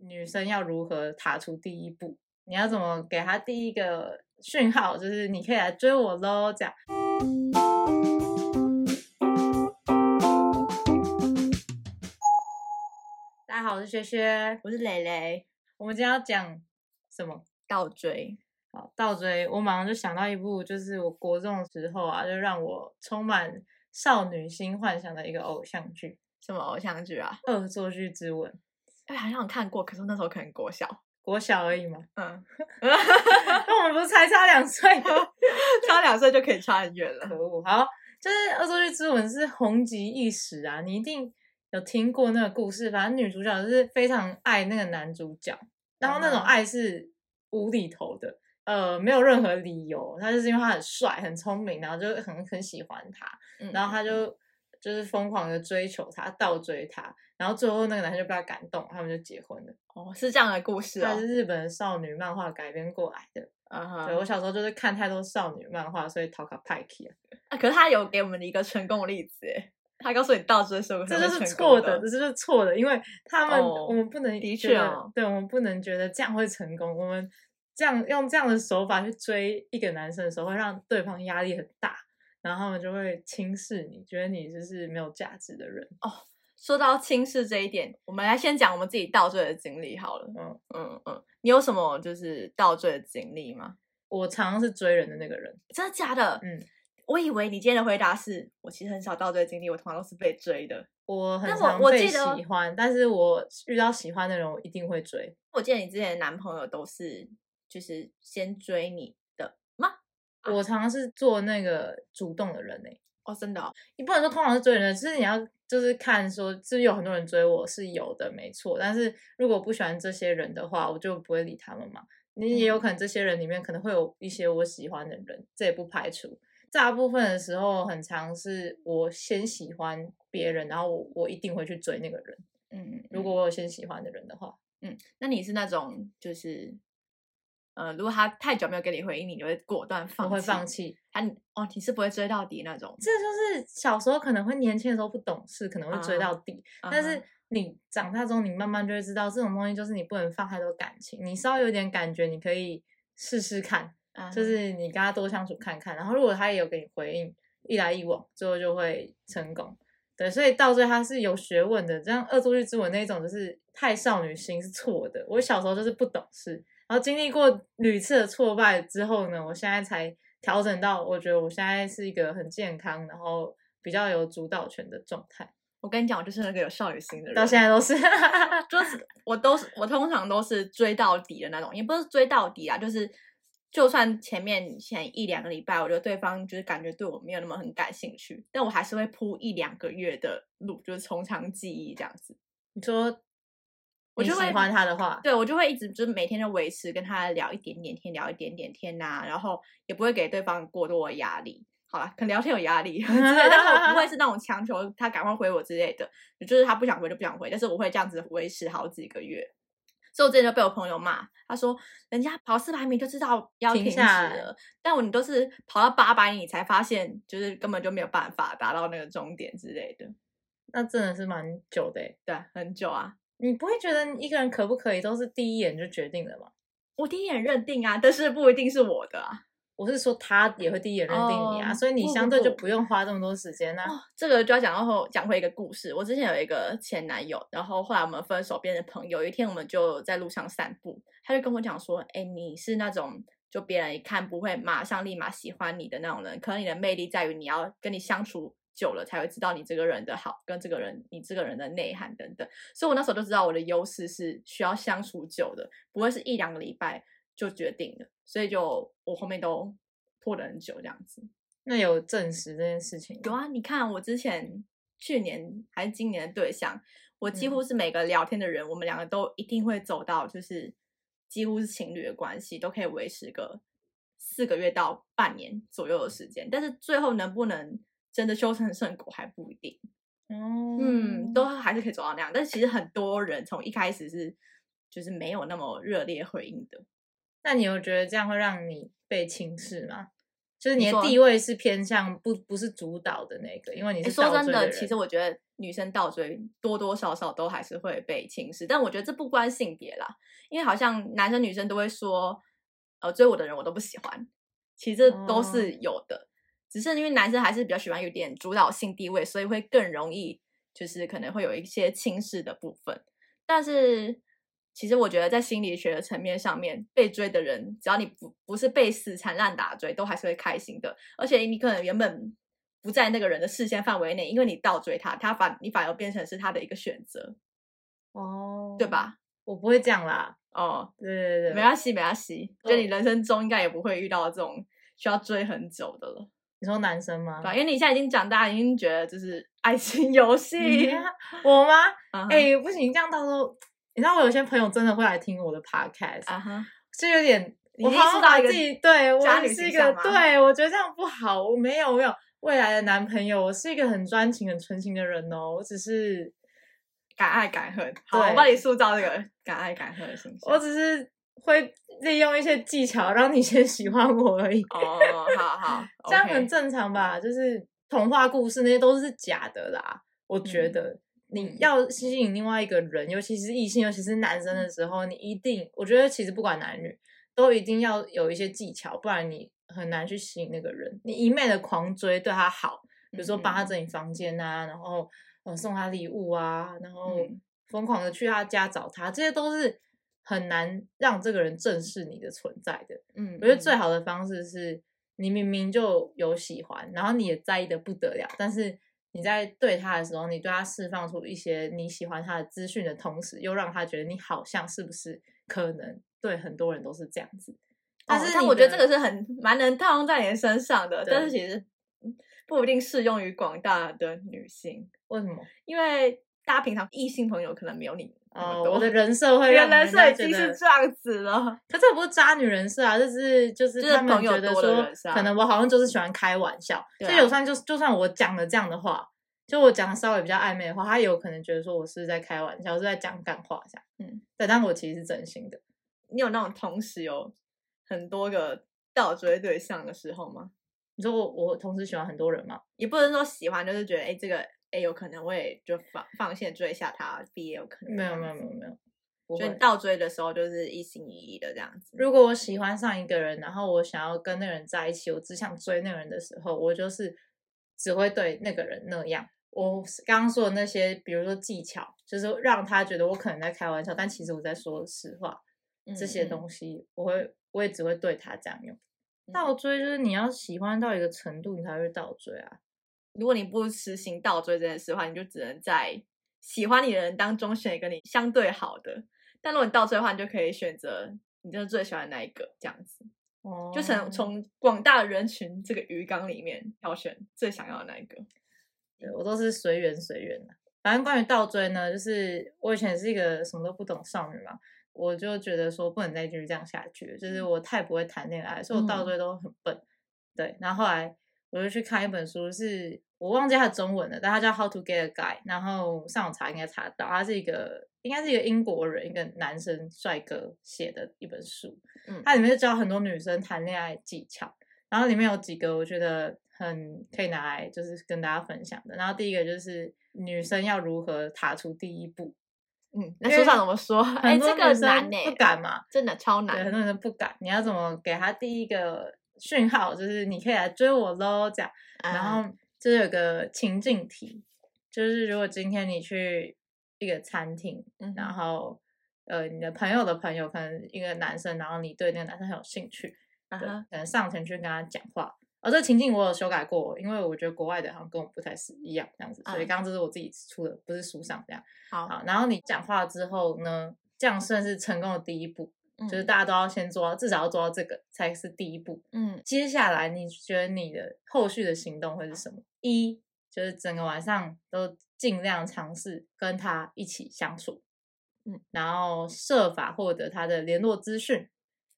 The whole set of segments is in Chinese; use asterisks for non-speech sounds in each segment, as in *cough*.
女生要如何踏出第一步？你要怎么给她第一个讯号，就是你可以来追我喽？这样。大家好，我是薛薛，我是蕾蕾，我们今天要讲什么？倒追。好，倒追，我马上就想到一部，就是我国中的时候啊，就让我充满少女心幻想的一个偶像剧，什么偶像剧啊？《恶作剧之吻》。哎，好像有看过，可是那时候可能国小，国小而已嘛。嗯，*laughs* 那我们不是才差两岁？*laughs* 差两岁就可以差很远了。可恶！好，就是《恶作剧之吻》是红极一时啊，你一定有听过那个故事。反正女主角就是非常爱那个男主角，然后那种嗯爱是无厘头的，呃，没有任何理由，他就是因为他很帅、很聪明，然后就很很喜欢他，嗯然后他就就是疯狂的追求他，倒追他，然后最后那个男生就被他感动，他们就结婚了。哦，是这样的故事哦它是。日本的少女漫画改编过来的。啊哈，对我小时候就是看太多少女漫画，所以讨卡派 k 啊，啊，可是他有给我们的一个成功的例子，哎，他告诉你倒追是不是这就是错的，这就是错的，因为他们、哦我们不能的确哦对我们不能觉得这样会成功，我们这样用这样的手法去追一个男生的时候，会让对方压力很大，然后他们就会轻视你，觉得你就是没有价值的人。哦说到轻视这一点，我们来先讲我们自己倒追的经历好了。嗯，嗯嗯，你有什么就是倒追的经历吗？我常常是追人的那个人，真的假的？嗯，我以为你今天的回答是我其实很少倒追的经历，我通常都是被追的。我很常被喜欢，但是我遇到喜欢的人，我一定会追。我记得你之前的男朋友都是就是先追你？我常常是做那个主动的人呢、哦，真的、哦，你不能说通常是追人，就是你要就是看说，是不是有很多人追我是有的，没错。但是如果不喜欢这些人的话，我就不会理他们嘛。你也有可能这些人里面可能会有一些我喜欢的人，这也不排除。大部分的时候，很常是我先喜欢别人，然后我我一定会去追那个人。嗯，如果我有先喜欢的人的话，嗯，那你是那种就是，呃，如果他太久没有给你回应，你就会果断放弃，我会放弃。他哦，你是不会追到底那种，这就是小时候可能会年轻的时候不懂事，可能会追到底。但是你长大之后，你慢慢就会知道，这种东西就是你不能放太多感情，你稍微有点感觉，你可以试试看，嗯就是你跟他多相处看看，然后如果他也有给你回应，一来一往，最后就会成功。对，所以到最后他是有学问的，这样恶作剧之吻那一种就是太少女心是错的。我小时候就是不懂事，然后经历过屡次的挫败之后呢，我现在才调整到，我觉得我现在是一个很健康，然后比较有主导权的状态。我跟你讲，我就是那个有少女心的人，到现在都是，*laughs* 就是我都是我通常都是追到底的那种，也不是追到底啊，就是就算前面前一两个礼拜，我觉得对方就是感觉对我没有那么很感兴趣，但我还是会铺一两个月的路，就是从长计议这样子。你说你我就会喜欢他的话，对我就会一直就是每天就维持跟他聊一点点天，聊一点点天呐、然后也不会给对方过多的压力。好了，可能聊天有压力 *laughs* 但是我不会是那种强求他赶快回我之类的，就是他不想回就不想回，但是我会这样子维持好几个月。所以我之前就被我朋友骂，他说人家跑四百米就知道要停停止了，但我你都是跑到八百米才发现，就是根本就没有办法达到那个终点之类的。那真的是蛮久的欸。对，很久啊，你不会觉得一个人可不可以都是第一眼就决定的吗？我第一眼认定啊，但是不一定是我的啊。我是说他也会第一眼认定你啊，哦所以你相对就不用花这么多时间呐、哦，这个就要讲到后讲回一个故事。我之前有一个前男友，然后后来我们分手变成朋友。有一天我们就在路上散步，他就跟我讲说：“哎，你是那种就别人一看不会马上立马喜欢你的那种人，可能你的魅力在于你要跟你相处久了才会知道你这个人的好，跟这个人你这个人的内涵等等。”所以我那时候就知道我的优势是需要相处久的，不会是一两个礼拜就决定的。所以就我后面都拖了很久这样子。那有证实这件事情？有啊，你看我之前去年还是今年的对象，我几嗯乎是每个聊天的人，我们两个都一定会走到就是几乎是情侣的关系，都可以维持个四个月到半年左右的时间。但是最后能不能真的修成正果还不一定。哦，嗯，都还是可以走到那样。但是其实很多人从一开始是就是没有那么热烈回应的。那你有觉得这样会让你被轻视吗？就是你的地位是偏向不不是主导的那个，因为你是倒说真的，其实我觉得女生倒追多多少少都还是会被轻视，但我觉得这不关性别啦，因为好像男生女生都会说，呃，追我的人我都不喜欢，其实这都哦是有的，只是因为男生还是比较喜欢有点主导性地位，所以会更容易就是可能会有一些轻视的部分，但是。其实我觉得，在心理学的层面上面，被追的人，只要你不不是被死缠烂打追，都还是会开心的。而且你可能原本不在那个人的视线范围内，因为你倒追他，他反你反而变成是他的一个选择，哦，对？吧？我不会这样啦，哦，对对对，没关系，没关系，就你嗯人生中应该也不会遇到这种需要追很久的了，你说男生吗对？因为你现在已经长大，已经觉得就是爱情游戏。我吗？*laughs* 哎、不行，这样到时候，你知道我有些朋友真的会来听我的 podcast，、啊哈，就有点，我好像塑造一个把自己对我是一个，对我觉得这样不好，我没有没有未来的男朋友，我是一个很专情、很纯情的人哦，我只是敢爱敢恨。好，我帮你塑造这个敢爱敢恨的形象。我只是会利用一些技巧让你先喜欢我而已，哦，好好，*laughs* 这样很正常吧？就是童话故事那些都是假的啦，我觉嗯得。你嗯要吸引另外一个人，尤其是异性，尤其是男生的时候，你一定，我觉得其实不管男女，都一定要有一些技巧，不然你很难去吸引那个人。你一昧的狂追，对他好，比如说帮他嗯整理房间啊，然后呃送他礼物啊，然后嗯疯狂的去他家找他，这些都是很难让这个人正视你的存在的。嗯，我觉得最嗯好的方式是你明明就有喜欢，然后你也在意的不得了，但是你在对他的时候，你对他释放出一些你喜欢他的资讯的同时，又让他觉得你好像是不是可能对很多人都是这样子。但哦是你但我觉得这个是很蛮能套用在你的身上的，但是其实嗯不一定适用于广大的女性，为什么？因为大家平常异性朋友可能没有你哦，我的人设会 *laughs* 让原来是已经是这样子了。*laughs* 可这不是渣女人设啊，这是就是就是他们朋友觉得说可能我好像就是喜欢开玩笑，对啊所以有算就就算我讲了这样的话，就我讲的稍微比较暧昧的话，他也有可能觉得说我是在开玩笑，是在讲干话这样。嗯，对，但我其实是真心的。你有那种同时有很多个倒追对象的时候吗？你说我我同时喜欢很多人吗？也不能说喜欢，就是觉得哎、诶这个哎、有可能我也就放放线追一下他毕业有可能没有没有没有没有，所以你。倒追的时候就是一心一意的这样子。如果我喜欢上一个人，然后我想要跟那个人在一起，我只想追那个人的时候，我就是只会对那个人那样。我刚刚说的那些，比如说技巧，就是让他觉得我可能在开玩笑，但其实我在说实话。这些嗯东西，我会我也只会对他这样用。嗯倒追就是你要喜欢到一个程度，你才会倒追啊。如果你不实行倒追这件事的话，你就只能在喜欢你的人当中选一个你相对好的。但如果你倒追的话，你就可以选择你真的最喜欢的那一个，这样子，哦就从从广大人群这个鱼缸里面挑选最想要的那一个。对我都是随缘随缘的。反正关于倒追呢，就是我以前是一个什么都不懂少女嘛，我就觉得说不能再继续这样下去，就是我太不会谈恋爱，所以我倒嗯追都很笨。对，然后后来我就去看一本书是，我忘记它的中文了，但它叫《How to Get a Guy》，然后上网查应该查得到，他是一个应该是一个英国人，一个男生帅哥写的一本书。嗯它里面就教很多女生谈恋爱技巧，然后里面有几个我觉得很可以拿来就是跟大家分享的。然后第一个就是女生要如何踏出第一步，嗯，那书上怎么说？哎、很多这个难呢、不敢嘛，真的超对，很。多人不敢。你要怎么给他第一个讯号，就是你可以来追我喽，这样。然啊后就是有个情境题，就是如果今天你去一个餐厅，嗯然后呃你的朋友的朋友可能一个男生，然后你对那个男生很有兴趣，对，啊可能上前去跟他讲话。哦，这个情境我有修改过，因为我觉得国外的好像跟我不太是一样这样子，所以嗯刚刚这是我自己出的，不是书上这样。好，好，然后你讲话之后呢，这样算是成功的第一步，就是嗯大家都要先做到，至少要做到这个才是第一步。嗯接下来你觉得你的后续的行动会是什么？一就是整个晚上都尽量尝试跟他一起相处，嗯，然后设法获得他的联络资讯，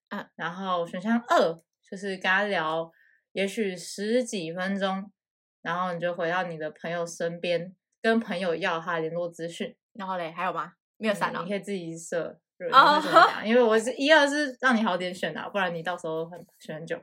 啊，然后选项二就是跟他聊，也许十几分钟，然后你就回到你的朋友身边，跟朋友要他的联络资讯。然后嘞，还有吗？没有三哦嗯你。可以自己设。对哦 *laughs* 因为我是一二是让你好点选啊，不然你到时候很选很久。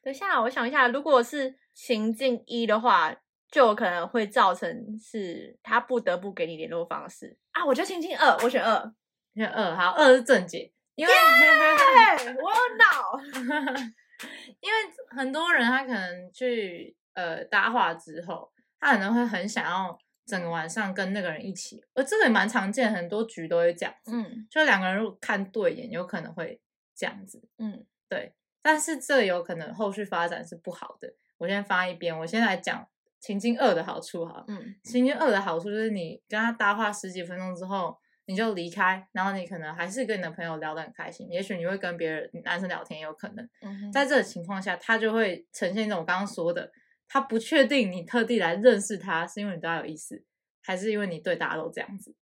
等一下，我想一下，如果是情境一的话，就有可能会造成是他不得不给你联络方式啊。我觉得情境二，我选二，选二，好，二是正解，因为对 *laughs* 我有脑。*laughs* 因为很多人他可能去呃搭话之后，他可能会很想要整个晚上跟那个人一起，而这个也蛮常见，很多局都会这样子，嗯就两个人如果看对眼，有可能会这样子，嗯对，但是这有可能后续发展是不好的。我先发一边，我先来讲情境二的好处哈。嗯情境二的好处就是你跟他搭话十几分钟之后，你就离开，然后你可能还是跟你的朋友聊得很开心，也许你会跟别人男生聊天，也有可能。嗯哼，在这个情况下，他就会呈现一种我刚刚说的，他不确定你特地来认识他是因为你对他有意思，还是因为你对大家都这样子，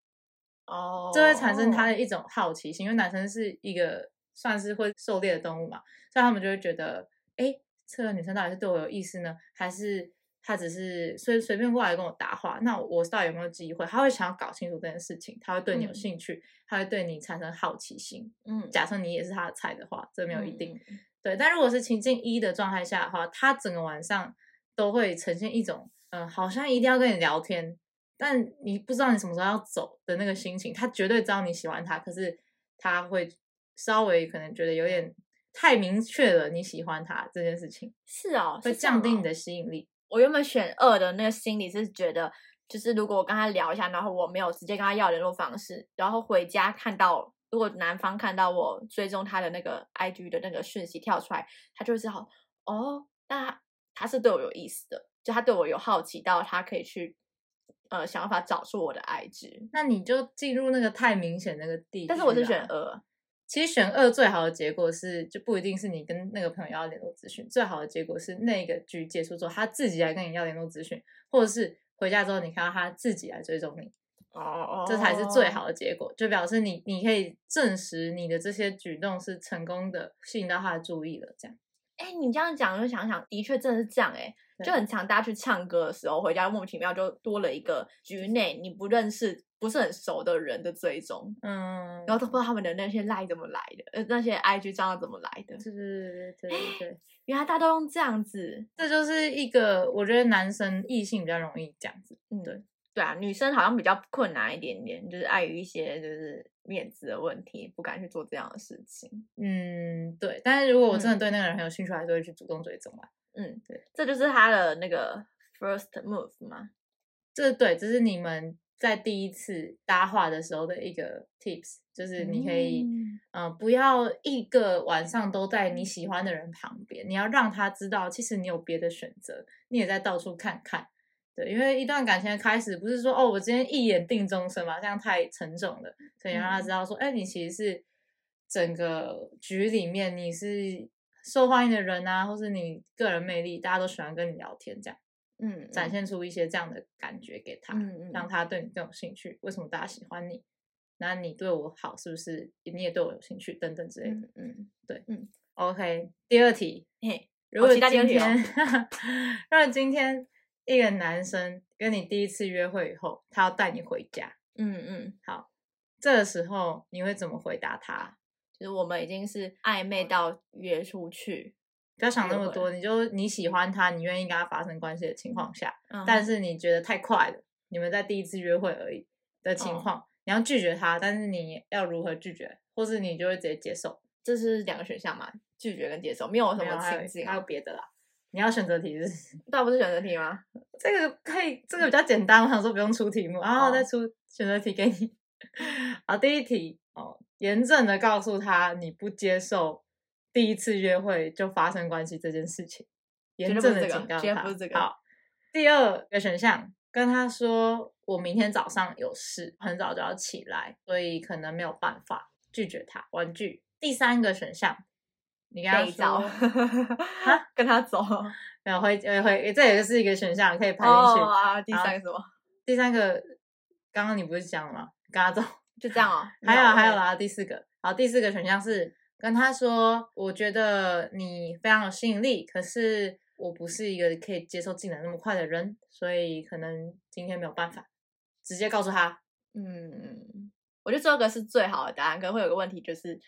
哦，这会产生他的一种好奇心，因为男生是一个算是会狩猎的动物嘛，所以他们就会觉得，哎，这个女生到底是对我有意思呢，还是她只是随随便过来跟我搭话？那我到底有没有机会？他会想要搞清楚这件事情，他会对你有嗯兴趣，他会对你产生好奇心。嗯，假设你也是他的菜的话，这没有一定。对，但如果是情境一的状态下的话，他整个晚上都会呈现一种，嗯、好像一定要跟你聊天，但你不知道你什么时候要走的那个心情。他绝对知道你喜欢他，可是他会稍微可能觉得有点太明确了你喜欢他这件事情，是哦，会降低你的吸引力。我原本选二的那个心理是觉得，就是如果我跟他聊一下，然后我没有直接跟他要联络方式，然后回家看到，如果男方看到我追踪他的那个 IG 的那个讯息跳出来，他就会知道，哦，那他他是对我有意思的，就他对我有好奇到他可以去呃想办法找出我的爱值那你就进入那个太明显那个地。但是我是选二，其实选二最好的结果是，就不一定是你跟那个朋友要联络资讯，最好的结果是那个局结束之后，他自己来跟你要联络资讯，或者是回家之后你看到他自己来追踪你，哦哦这才是最好的结果，就表示你你可以证实你的这些举动是成功的吸引到他的注意了，这样。哎、你这样讲，就想想，的确真的是这样哎、对。就很常大家去唱歌的时候，回家莫名其妙就多了一个局内你不认识、不是很熟的人的追踪，嗯，然后都不知道他们的那些赖怎么来的，呃，那些 IG 账号怎么来的，对对对对对对，原来大家都用这样子，这就是一个我觉得男生异性比较容易这样子，嗯，对对啊，女生好像比较困难一点点，就是碍于一些就是面子的问题，不敢去做这样的事情。嗯，对。但是如果我真的嗯对那个人很有兴趣，我还是会去主动追踪吧。嗯，对，这就是他的那个 first move 嘛。这对，这是你们在第一次搭话的时候的一个 tips，就是你可以，嗯嗯、呃，不要一个晚上都在你喜欢的人旁边，你要让他知道，其实你有别的选择，你也在到处看看。对，因为一段感情的开始，不是说哦，我今天一眼定终身嘛，这样太沉重了，所以让他知道说，哎、你其实是整个局里面你是受欢迎的人啊，或是你个人魅力，大家都喜欢跟你聊天，这样。嗯，展现出一些这样的感觉给他，让他对你更有兴趣。为什么大家喜欢你？那你对我好，是不是你也对我有兴趣？等等之类的。嗯嗯，OK，第二题，嘿，*laughs* 如果今天，哦如果今天一个男生跟你第一次约会以后，他要带你回家，嗯嗯，好，这个时候你会怎么回答他？就是我们已经是暧昧到约出去，不要想那么多，你就你喜欢他，你愿意跟他发生关系的情况下，嗯但是你觉得太快了，你们在第一次约会而已的情哦况，你要拒绝他，但是你要如何拒绝，或是你就会直接接受，这是两个选项嘛，拒绝跟接受，没有什么情境还有啊。别的啦。你要选择题是那不是选择题吗？这个可以，这个比较简单，我想说不用出题目，然后哦再出选择题给你。*laughs* 好，第一题哦，严正的告诉他你不接受第一次约会就发生关系这件事情，严正的警告他。不是这个好，第二个选项跟他说我明天早上有事，很早就要起来，所以可能没有办法拒绝他，婉拒。第三个选项，你跟他说，*laughs* 跟他走。然后会会会，这也是一个选项可以排进去。哦啊，第三个什么？第三个，刚刚你不是讲了吗？跟他走。*laughs* 就这样哦。*laughs* 还有没还有啦，第四个，好，第四个选项是跟他说，我觉得你非常有吸引力，可是我不是一个可以接受进展那么快的人，所以可能今天没有办法，直接告诉他，嗯，我觉得这个是最好的答案。可能会有个问题，就是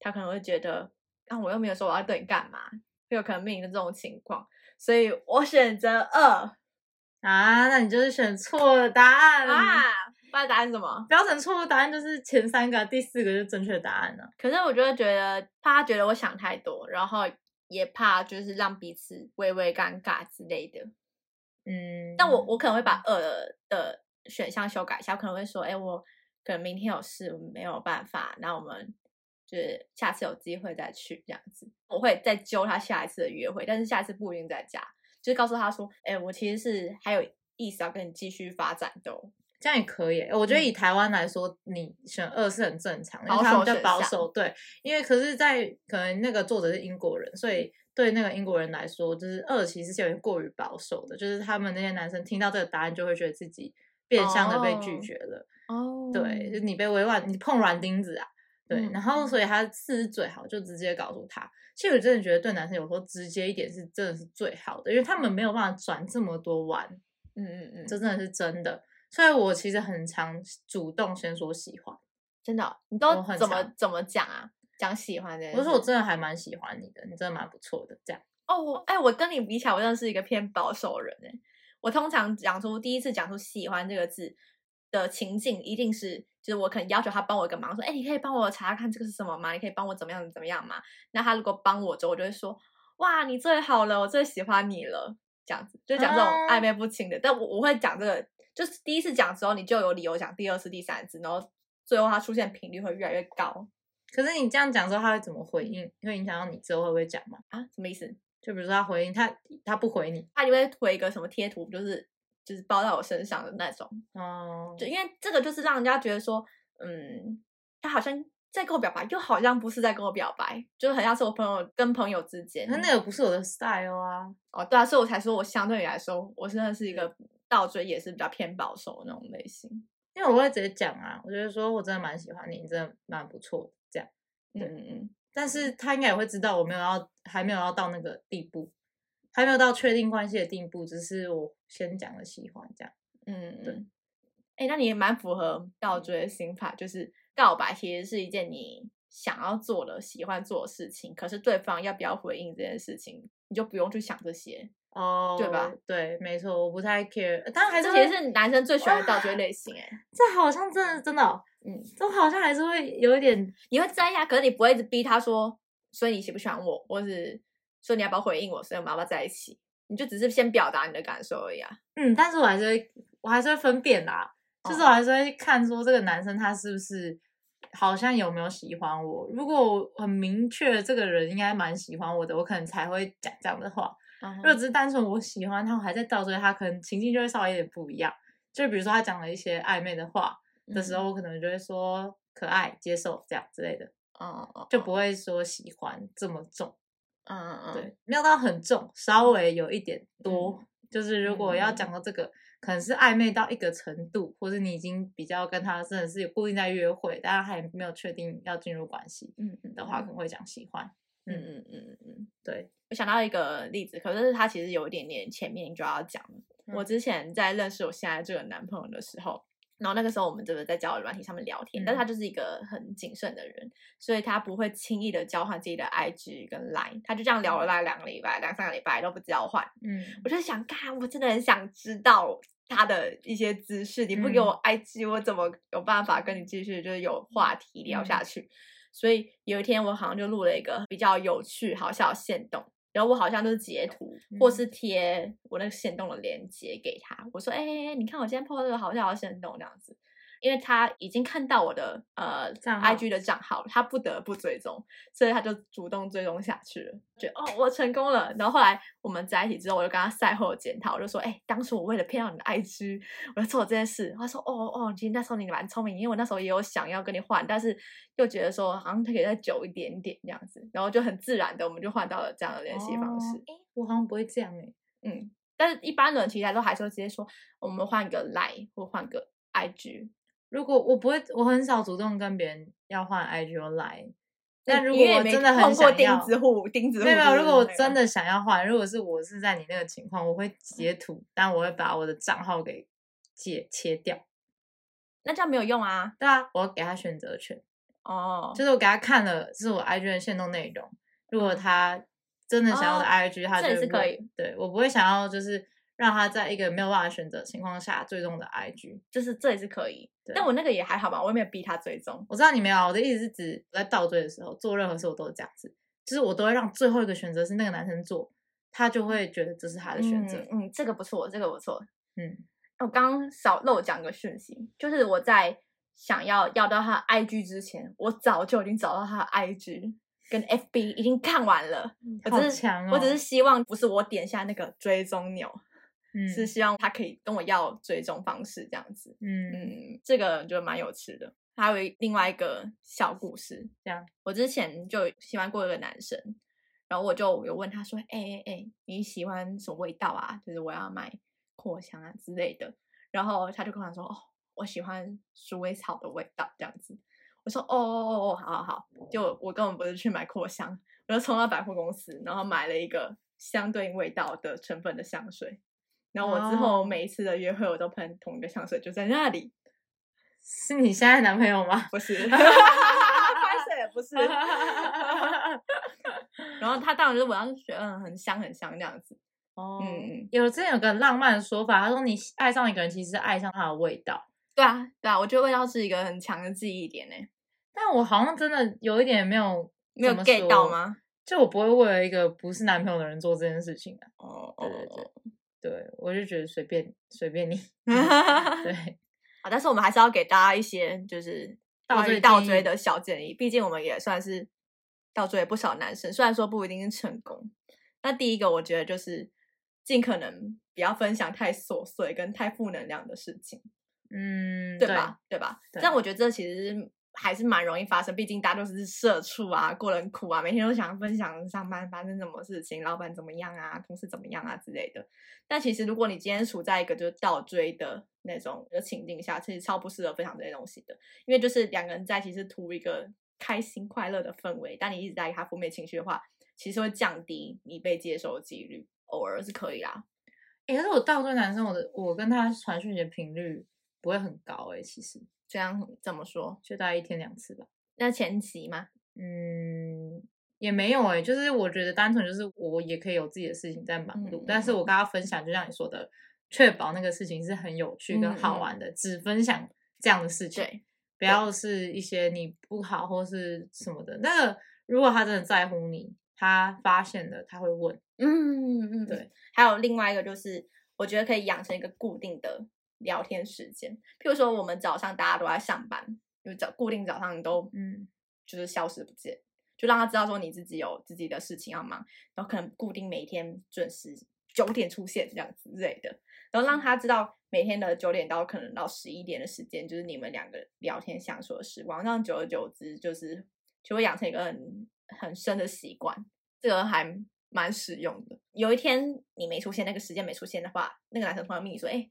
他可能会觉得，啊，我又没有说我要对你干嘛，有可能面临的这种情况，所以我选择二啊，那你就是选错了答案啊。不知道答案是什么？标准错误答案就是前三个，第四个就是正确答案呢。可是我就会觉得怕他觉得我想太多，然后也怕就是让彼此微微尴尬之类的。嗯，但我我可能会把二的选项修改一下，我可能会说，哎，我可能明天有事，我没有办法，那我们就是下次有机会再去这样子。我会再揪他下一次的约会，但是下一次不一定在家，就是告诉他说，哎，我其实是还有意思要跟你继续发展的。这样也可以，我觉得以台湾来说，你选二是很正常，因为他们比较保守。对，因为可是，在可能那个作者是英国人，所以对那个英国人来说，就是二其实是有点过于保守的，就是他们那些男生听到这个答案就会觉得自己变相的被拒绝了。哦，对，就你被委婉，你碰软钉子啊。对，然后所以他四是最好，就直接告诉他。其实我真的觉得对男生有时候直接一点是真的是最好的，因为他们没有办法转这么多弯。嗯嗯嗯，这真的是真的。所以，我其实很常主动先说喜欢，真的，你都怎么怎么讲啊？讲喜欢的，我说我真的还蛮喜欢你的，你真的蛮不错的，这样。哦，我哎，我跟你比起来，我真的是一个偏保守人哎。我通常讲出第一次讲出喜欢这个字的情境，一定是就是我可能要求他帮我一个忙，说，哎，你可以帮我查查看这个是什么吗？你可以帮我怎么样怎么样吗？那他如果帮我之后，我就会说，哇，你最好了，我最喜欢你了，这样子，就讲这种暧昧不清的。但我我会讲这个。就是第一次讲之后，你就有理由讲第二次、第三次，然后最后他出现频率会越来越高。可是你这样讲之后，他会怎么回应？会影响到你之后会不会讲吗？啊，什么意思？就比如说他回应他，他不回你，他就会回一个什么贴图，就是就是包在我身上的那种。哦，就因为这个就是让人家觉得说，嗯，他好像在跟我表白，又好像不是在跟我表白，就很像是我朋友跟朋友之间。那那个不是我的 style 啊。哦，对啊，所以我才说我相对于来说，我真的是一个。倒追也是比较偏保守的那种类型，因为我会直接讲啊，我觉得说我真的蛮喜欢你，你真的蛮不错的这样。嗯嗯嗯。但是他应该也会知道我没有要，还没有要到那个地步，还没有到确定关系的地步，只是我先讲了喜欢这样。嗯，对。哎，那你也蛮符合倒追的心法，就是告白其实是一件你想要做的、喜欢做的事情，可是对方要不要回应这件事情，你就不用去想这些。哦，对吧？对，没错，我不太 care，但还是其实是男生最喜欢的倒追类型，哎，这好像真的真的，嗯，这好像还是会有一点，你会在意啊，可是你不会一直逼他说，所以你喜不喜欢我，或是说你要不要回应我，所以我们要不要在一起？你就只是先表达你的感受而已啊。嗯，但是我还是会，我还是会分辨啦，就是我还是会看说这个男生他是不是好像有没有喜欢我，如果我很明确这个人应该蛮喜欢我的，我可能才会讲这样的话。如果只是单纯我喜欢他，我还在倒追他，可能情境就会稍微有点不一样。就比如说他讲了一些暧昧的话的时候，我可能就会说可爱、接受这样之类的，嗯嗯，就不会说喜欢这么重，嗯嗯嗯，对，没有到很重，稍微有一点多。就是如果要讲到这个，可能是暧昧到一个程度，或者你已经比较跟他真的是有固定在约会，但是还没有确定要进入关系，嗯嗯的话，可能会讲喜欢。嗯嗯嗯嗯，对。我想到一个例子，可是他其实有一点点前面就要讲我之前在认识我现在这个男朋友的时候，然后那个时候我们就是在交友软体上面聊天，但他就是一个很谨慎的人，所以他不会轻易的交换自己的 IG 跟 Line，他就这样聊了大概两个礼拜、两三个礼拜都不交换。嗯，我就想，看，我真的很想知道他的一些姿势，你不给我 IG，我怎么有办法跟你继续就是有话题聊下去？所以有一天我好像就录了一个比较有趣、好笑的线动。然后我好像都是截图，或是贴我那个线动的链接给他。我说：“哎，你看我今天 po 这个好笑的线动这样子。”因为他已经看到我的呃 I G 的账号，他不得不追踪，所以他就主动追踪下去了。觉得哦，我成功了。然后后来我们在一起之后，我就跟他赛后检讨，我就说：“哎，当初我为了骗到你的 I G，我就做了这件事。”他说：“哦哦，其实那时候你蛮聪明，因为我那时候也有想要跟你换，但是又觉得说好像他可以再久一点点这样子，然后就很自然的我们就换到了这样的联系方式。哎，我好像不会这样哎，嗯，但是一般人其实都还是会直接说我们换个 Line 或换个 I G。如果我不会，我很少主动跟别人要换 IG 或 Line。但如果我真的很想要，钉子户，钉子户。没有，如果我真的想要换，如果是我是在你那个情况，我会截图，但我会把我的账号给切切掉。那这样没有用啊？对啊，我要给他选择权。哦，就是我给他看了，是我 IG 的限动内容。如果他真的想要的哦 IG，、他这就是可以。对我不会想要就是让他在一个没有办法选择的情况下追踪的 IG。就是这也是可以。但我那个也还好吧，我也没有逼他追踪。我知道你没有啊，我的意思是指我在倒追的时候做任何事我都是这样子，就是我都会让最后一个选择是那个男生做，他就会觉得这是他的选择。嗯嗯，这个不错，这个不错。嗯我刚刚少漏讲个讯息，就是我在想要要到他的 IG 之前，我早就已经找到他的 IG 跟 FB 已经看完了。我好只是、强哦我只是希望不是我点下那个追踪钮，嗯是希望他可以跟我要追踪方式这样子。嗯嗯，这个就蛮有趣的。还有另外一个小故事，这样我之前就喜欢过一个男生，然后我就有问他说：“哎哎哎，你喜欢什么味道啊？就是我要买扩香啊之类的。”然后他就跟我说：“哦，我喜欢鼠尾草的味道，这样子。”我说：“哦哦哦哦，好好好。”就我根本不是去买扩香，我就冲到百货公司，然后买了一个相对应味道的成分的香水。然后我之后哦每一次的约会，我都喷同一个香水，就在那里。是你现在男朋友吗？不是，*laughs* 拍摄也不是。*laughs* 然后他当然就是我当时觉得嗯很香很香这样子，哦，嗯有之前有个很浪漫的说法，他说你爱上一个人，其实是爱上他的味道。对啊对啊，我觉得味道是一个很强的记忆点呢。但我好像真的有一点没有没有 get 到说？吗？就我不会为了一个不是男朋友的人做这件事情啊。哦对对对对，我就觉得随便随便你。*laughs* 对。*laughs* 啊，但是我们还是要给大家一些就是倒追倒追的小建议，毕竟我们也算是倒追了不少男生，虽然说不一定是成功。那第一个，我觉得就是尽可能不要分享太琐碎跟太负能量的事情。嗯，对吧？对吧？对但我觉得这其实还是蛮容易发生，毕竟大家都是社畜啊，过得很苦啊，每天都想分享上班发生什么事情，老板怎么样啊，同事怎么样啊之类的。但其实如果你今天处在一个就是倒追的那种的情境下，其实超不适合分享这些东西的，因为就是两个人在一起是图一个开心快乐的氛围，但你一直在意他负面情绪的话，其实会降低你被接受的几率。偶尔是可以啦，欸可是我倒追男生，我的我跟他传讯息的频率不会很高哎、其实这样怎么说？就大概一天两次吧。那前期吗？嗯，也没有哎、就是我觉得单纯就是我也可以有自己的事情在忙碌，嗯但是我跟他分享，就像你说的，确保那个事情是很有趣跟好玩的，只分享这样的事情，对，不要是一些你不好或是什么的。那个如果他真的在乎你，他发现了他会问，嗯嗯嗯，对。还有另外一个就是，我觉得可以养成一个固定的聊天时间，譬如说我们早上大家都在上班，就早固定早上都嗯就是消失不见，就让他知道说你自己有自己的事情要忙，然后可能固定每天准时九点出现这样子之类的，然后让他知道每天的九点到可能到十一点的时间，就是你们两个聊天相处的时光，这样久而久之就是就会养成一个很很深的习惯，这个还蛮实用的。有一天你没出现，那个时间没出现的话，那个男生突然问你说：“哎、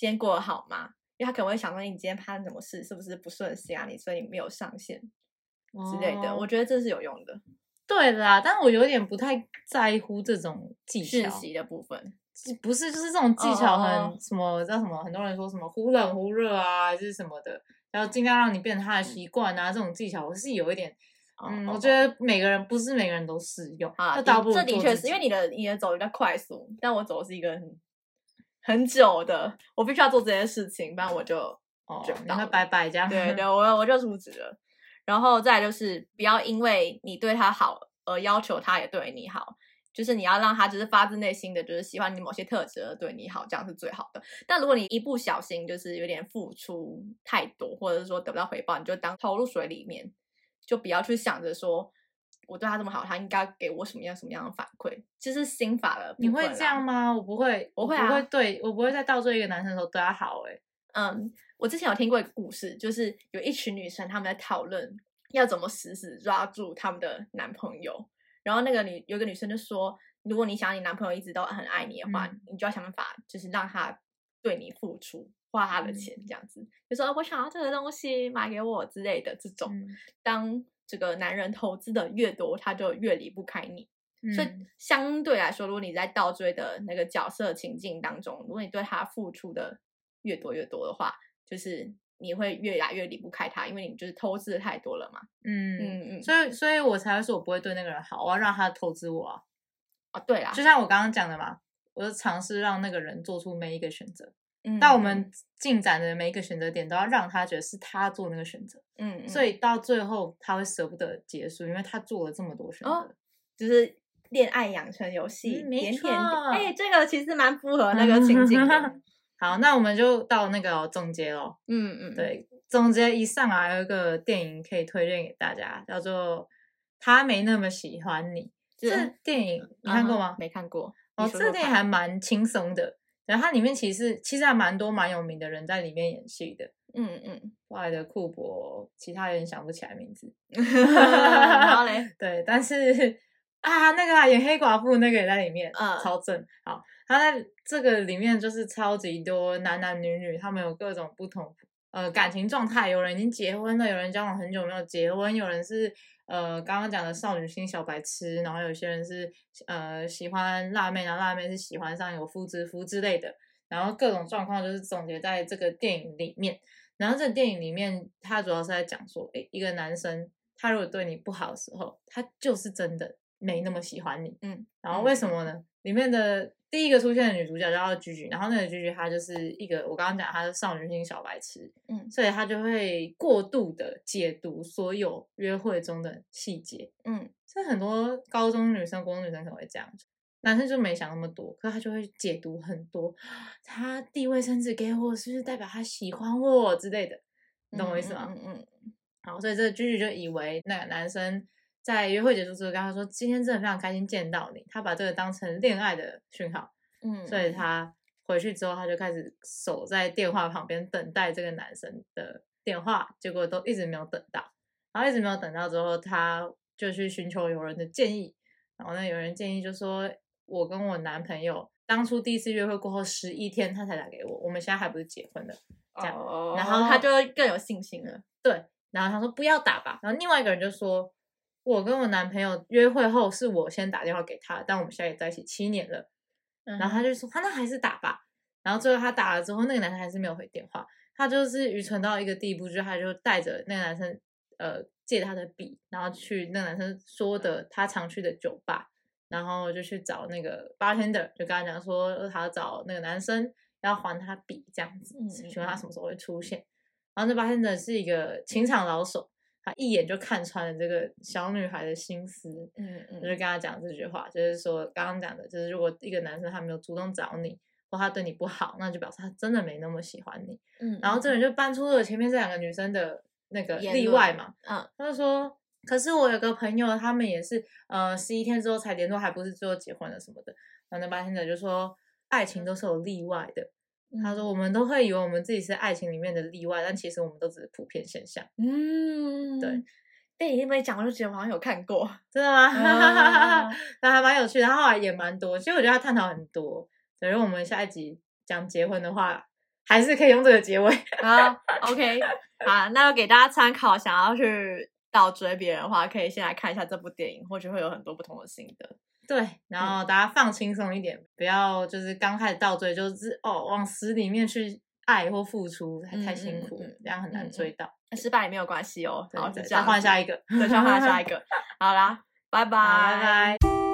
今天过得好吗？”因为他可能会想说：“你今天发生什么事？是不是不顺心啊？你所以你没有上线之类的。哦我觉得这是有用的对啦，但我有点不太在乎这种技巧，的部分。不是就是这种技巧很什么叫什么？很多人说什么忽冷忽热啊，还是什么的，然后尽量让你变成他的习惯啊，这种技巧我是有一点，嗯，哦我觉得每个人不是每个人都适用，啊，倒不如这的确是因为你的你的走比较快速，但我走的是一个很很久的，我必须要做这件事情，不然我就哦追不，到了你会拜拜这样，对对，我我就出职了。然后再来就是不要因为你对他好而要求他也对你好，就是你要让他就是发自内心的就是喜欢你某些特质而对你好，这样是最好的。但如果你一不小心就是有点付出太多，或者是说得不到回报，你就当投入水里面，就不要去想着说。我对他这么好，他应该给我什么样什么样的反馈？这是心法的部你会这样吗？我不会，我会啊不会对我不会在倒追一个男生的时候对他好、欸，嗯，我之前有听过一个故事，就是有一群女生她们在讨论要怎么死死抓住他们的男朋友。然后那个女有个女生就说，如果你想你男朋友一直都很爱你的话，嗯你就要想办法，就是让他对你付出，花他的嗯钱这样子。就说我想要这个东西，买给我之类的这种。嗯当这个男人投资的越多，他就越离不开你。所以嗯相对来说，如果你在倒追的那个角色情境当中，如果你对他付出的越多越多的话，就是你会越来越离不开他，因为你就是投资的太多了嘛。嗯嗯嗯，所以所以我才会说我不会对那个人好，我要让他投资我啊，哦，对啦，就像我刚刚讲的嘛，我就尝试让那个人做出每一个选择，嗯但我们进展的每一个选择点都要让他觉得是他做那个选择，嗯，嗯所以到最后他会舍不得结束，因为他做了这么多选择。哦就是恋爱养成游戏，嗯没点点错哎，这个其实蛮符合那个情景的。*laughs* 好，那我们就到那个总结喽。嗯嗯，，对，总结一上来有一个电影可以推荐给大家，叫做《他没那么喜欢你》。这这电影你看过吗？嗯没看过。哦，这个电影还蛮轻松的，然后它里面其实其实还蛮多蛮有名的人在里面演戏的，嗯嗯，后来的库珀，其他人想不起来名字。*laughs* 然后嘞，*laughs* 对，但是啊，那个啊演黑寡妇那个也在里面，嗯超正。好，他在这个里面就是超级多男男女女，他们有各种不同呃感情状态，有人已经结婚了，有人交往很久没有结婚，有人是呃刚刚讲的少女心小白痴，然后有些人是呃喜欢辣妹，然后辣妹是喜欢上有夫之夫之类的，然后各种状况就是总结在这个电影里面。然后这个电影里面，它主要是在讲说，诶，一个男生他如果对你不好的时候，他就是真的没那么喜欢你。嗯，然后为什么呢？里面的第一个出现的女主角叫居居，然后那个居居她就是一个我刚刚讲她是少女心小白痴，嗯所以她就会过度的解读所有约会中的细节。嗯所以很多高中女生、国中女生可能会这样，男生就没想那么多，可是他就会解读很多，他递卫生纸给我，是不是代表他喜欢我之类的？你懂我意思吗？嗯嗯好，所以这个居居就以为那个男生在约会结束之后跟他说：“今天真的非常开心见到你。”他把这个当成恋爱的讯号，嗯，所以他回去之后，他就开始守在电话旁边等待这个男生的电话，结果都一直没有等到。然后一直没有等到之后，他就去寻求有人的建议。然后呢，有人建议就说：“我跟我男朋友当初第一次约会过后十一天，他才打给我，我们现在还不是结婚的。”这样哦，然后他就更有信心了。对，然后他说不要打吧，然后另外一个人就说，我跟我男朋友约会后是我先打电话给他，但我们现在也在一起七年了，然后他就说，他那还是打吧，然后最后他打了之后，那个男生还是没有回电话，他就是愚蠢到一个地步，就是他就带着那个男生，呃，借他的笔，然后去那个男生说的他常去的酒吧，然后就去找那个 bartender，就跟他讲说，呃他要找那个男生要还他笔这样子，嗯询问他什么时候会出现。然后那 bartender 是一个情场老手，他一眼就看穿了这个小女孩的心思，嗯我就嗯跟他讲这句话，就是说刚刚讲的，就是如果一个男生他没有主动找你，或他对你不好，那就表示他真的没那么喜欢你。嗯，然后这人就搬出了前面这两个女生的那个例外嘛，嗯他就说，可是我有个朋友，他们也是呃十一天之后才联络，还不是最后结婚了什么的。然后那八天者就说，爱情都是有例外的。他说，我们都会以为我们自己是爱情里面的例外，但其实我们都只是普遍现象。嗯，对，电影那么讲，我就觉得我好像有看过。真的吗？啊 *laughs* 那还蛮有趣的，他后来也蛮多。其实我觉得他探讨很多。等，如果我们下一集讲结婚的话，还是可以用这个结尾。好，OK，*laughs* 好，那给大家参考，想要去倒追别人的话，可以先来看一下这部电影，或许会有很多不同的心得。对，然后大家放轻松一点，不要就是刚开始倒追就是哦往死里面去爱或付出，太太辛苦这样很难嗯追到。失败也没有关系哦，对好，就对再这样子，换下一个，对，再换下一个。*laughs* 好啦，拜拜，拜拜。